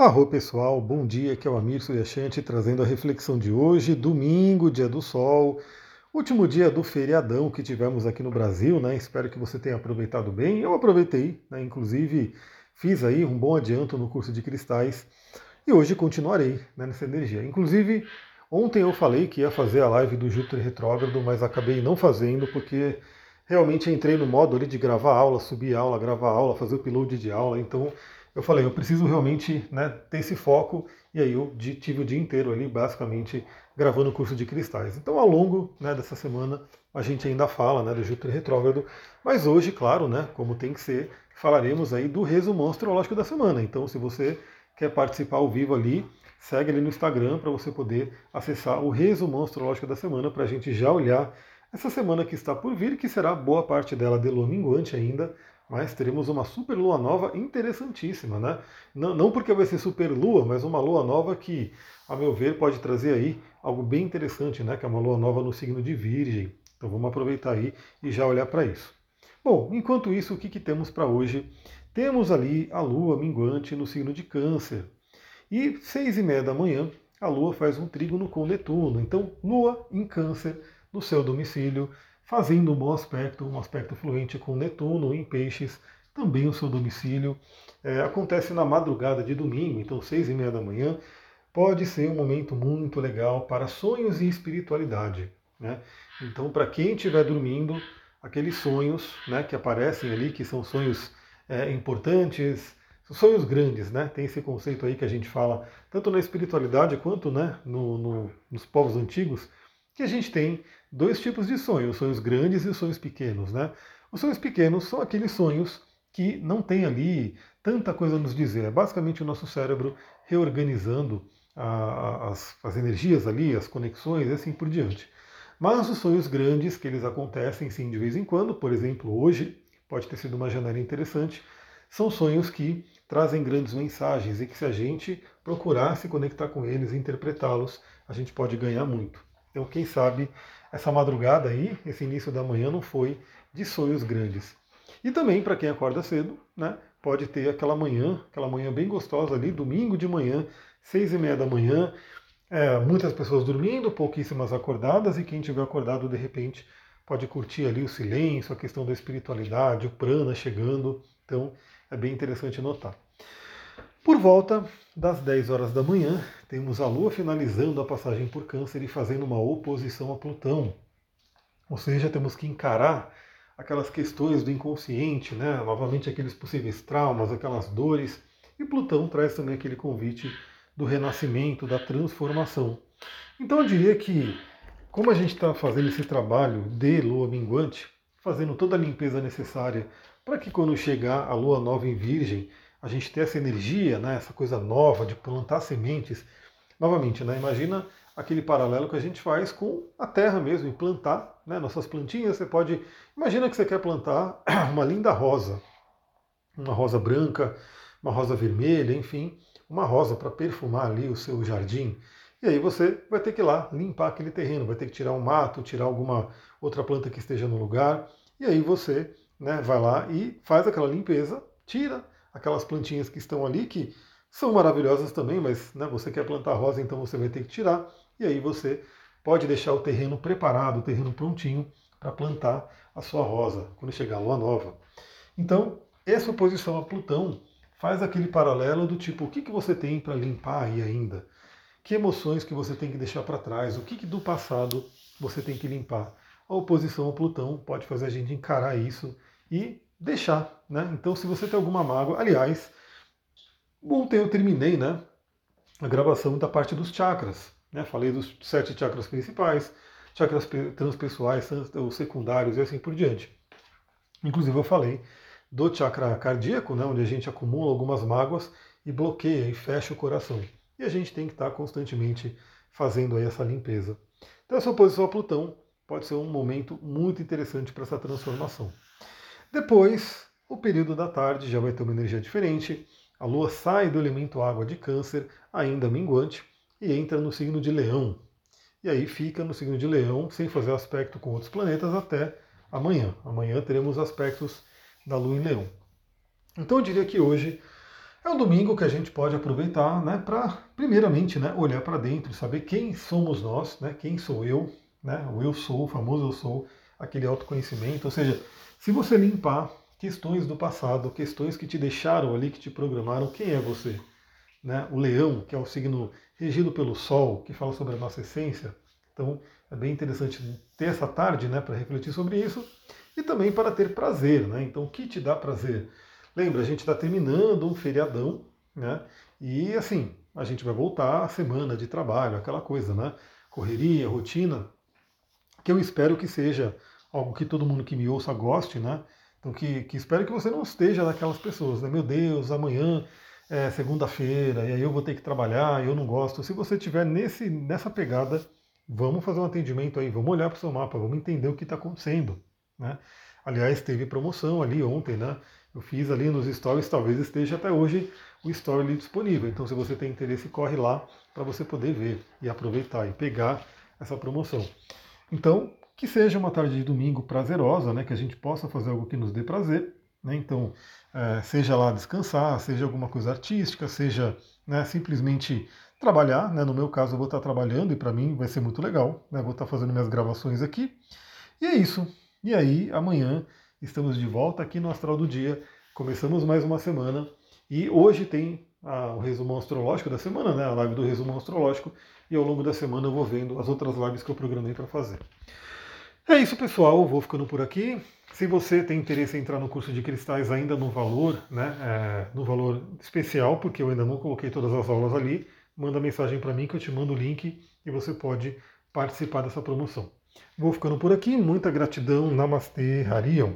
Arro pessoal, bom dia, aqui é o Amir Suryashanti trazendo a reflexão de hoje, domingo, dia do sol, último dia do feriadão que tivemos aqui no Brasil, né? Espero que você tenha aproveitado bem. Eu aproveitei, né? Inclusive fiz aí um bom adianto no curso de cristais e hoje continuarei né, nessa energia. Inclusive, ontem eu falei que ia fazer a live do Júpiter retrógrado, mas acabei não fazendo porque realmente entrei no modo ali de gravar aula, subir aula, gravar aula, fazer o upload de aula, então eu falei, eu preciso realmente né, ter esse foco, e aí eu tive o dia inteiro ali, basicamente, gravando o curso de cristais. Então, ao longo né, dessa semana, a gente ainda fala né, do Júpiter retrógrado, mas hoje, claro, né, como tem que ser, falaremos aí do resumo astrológico da semana. Então, se você quer participar ao vivo ali, segue ali no Instagram para você poder acessar o resumo astrológico da semana, para a gente já olhar essa semana que está por vir, que será boa parte dela de minguante ainda, mas teremos uma super lua nova interessantíssima, né? Não, não porque vai ser super lua, mas uma lua nova que, a meu ver, pode trazer aí algo bem interessante, né? Que é uma lua nova no signo de Virgem. Então vamos aproveitar aí e já olhar para isso. Bom, enquanto isso, o que, que temos para hoje? Temos ali a lua minguante no signo de Câncer. E seis e meia da manhã, a lua faz um trígono com Netuno. Então, lua em Câncer, no seu domicílio, fazendo um bom aspecto, um aspecto fluente com Netuno em Peixes, também o seu domicílio. É, acontece na madrugada de domingo, então seis e meia da manhã, pode ser um momento muito legal para sonhos e espiritualidade. Né? Então, para quem estiver dormindo, aqueles sonhos né, que aparecem ali, que são sonhos é, importantes, sonhos grandes, né? Tem esse conceito aí que a gente fala tanto na espiritualidade quanto né, no, no, nos povos antigos, que a gente tem dois tipos de sonhos, sonhos grandes e sonhos pequenos. Né? Os sonhos pequenos são aqueles sonhos que não tem ali tanta coisa a nos dizer. É basicamente o nosso cérebro reorganizando a, as, as energias ali, as conexões e assim por diante. Mas os sonhos grandes, que eles acontecem sim de vez em quando, por exemplo, hoje, pode ter sido uma janela interessante, são sonhos que trazem grandes mensagens e que se a gente procurar se conectar com eles e interpretá-los, a gente pode ganhar muito. Então, quem sabe essa madrugada aí, esse início da manhã, não foi de sonhos grandes. E também, para quem acorda cedo, né, pode ter aquela manhã, aquela manhã bem gostosa ali, domingo de manhã, seis e meia da manhã, é, muitas pessoas dormindo, pouquíssimas acordadas, e quem tiver acordado de repente pode curtir ali o silêncio, a questão da espiritualidade, o prana chegando. Então, é bem interessante notar. Por volta das 10 horas da manhã, temos a Lua finalizando a passagem por Câncer e fazendo uma oposição a Plutão. Ou seja, temos que encarar aquelas questões do inconsciente, né? novamente aqueles possíveis traumas, aquelas dores. E Plutão traz também aquele convite do renascimento, da transformação. Então eu diria que, como a gente está fazendo esse trabalho de lua minguante, fazendo toda a limpeza necessária para que quando chegar a lua nova em Virgem, a gente ter essa energia, né, essa coisa nova de plantar sementes. Novamente, né, imagina aquele paralelo que a gente faz com a terra mesmo, e plantar né, nossas plantinhas. Você pode. Imagina que você quer plantar uma linda rosa, uma rosa branca, uma rosa vermelha, enfim, uma rosa para perfumar ali o seu jardim. E aí você vai ter que ir lá limpar aquele terreno, vai ter que tirar um mato, tirar alguma outra planta que esteja no lugar. E aí você né, vai lá e faz aquela limpeza, tira aquelas plantinhas que estão ali, que são maravilhosas também, mas né, você quer plantar rosa, então você vai ter que tirar. E aí você pode deixar o terreno preparado, o terreno prontinho para plantar a sua rosa quando chegar a lua nova. Então, essa oposição a Plutão faz aquele paralelo do tipo, o que, que você tem para limpar aí ainda? Que emoções que você tem que deixar para trás? O que, que do passado você tem que limpar? A oposição a Plutão pode fazer a gente encarar isso e deixar. Né? Então, se você tem alguma mágoa, aliás, ontem eu terminei né, a gravação da parte dos chakras. Né? Falei dos sete chakras principais, chakras transpessoais, os secundários e assim por diante. Inclusive, eu falei do chakra cardíaco, né, onde a gente acumula algumas mágoas e bloqueia e fecha o coração. E a gente tem que estar constantemente fazendo aí essa limpeza. Então, essa oposição a Plutão pode ser um momento muito interessante para essa transformação. Depois, o período da tarde já vai ter uma energia diferente. A Lua sai do elemento água de Câncer, ainda minguante, e entra no signo de Leão. E aí fica no signo de Leão, sem fazer aspecto com outros planetas, até amanhã. Amanhã teremos aspectos da Lua em Leão. Então eu diria que hoje É um domingo que a gente pode aproveitar né, para, primeiramente, né, olhar para dentro, saber quem somos nós, né, quem sou eu, né, o eu sou, o famoso eu sou, aquele autoconhecimento. Ou seja, se você limpar questões do passado, questões que te deixaram ali, que te programaram, quem é você? Né? O leão, que é o signo regido pelo sol, que fala sobre a nossa essência. Então é bem interessante ter essa tarde né, para refletir sobre isso e também para ter prazer. Né? Então, o que te dá prazer? Lembra, a gente está terminando um feriadão, né? E assim, a gente vai voltar a semana de trabalho, aquela coisa, né? Correria, rotina, que eu espero que seja algo que todo mundo que me ouça goste, né? Então, que, que espero que você não esteja daquelas pessoas, né? Meu Deus, amanhã é segunda-feira, e aí eu vou ter que trabalhar, eu não gosto. Se você estiver nesse, nessa pegada, vamos fazer um atendimento aí, vamos olhar para o seu mapa, vamos entender o que está acontecendo. Né? Aliás, teve promoção ali ontem, né? Eu fiz ali nos stories, talvez esteja até hoje o story ali disponível. Então, se você tem interesse, corre lá para você poder ver e aproveitar e pegar essa promoção. Então, que seja uma tarde de domingo prazerosa, né? Que a gente possa fazer algo que nos dê prazer. Né? Então, é, seja lá descansar, seja alguma coisa artística, seja né, simplesmente trabalhar. Né? No meu caso, eu vou estar trabalhando e para mim vai ser muito legal. Né? Vou estar fazendo minhas gravações aqui. E é isso. E aí, amanhã estamos de volta aqui no Astral do Dia. Começamos mais uma semana e hoje tem a, o resumo astrológico da semana, né? A live do resumo astrológico. E ao longo da semana eu vou vendo as outras lives que eu programei para fazer. É isso, pessoal. Vou ficando por aqui. Se você tem interesse em entrar no curso de cristais ainda no valor, né, é, no valor especial, porque eu ainda não coloquei todas as aulas ali, manda mensagem para mim que eu te mando o link e você pode participar dessa promoção. Vou ficando por aqui. Muita gratidão. Namastê, Harion.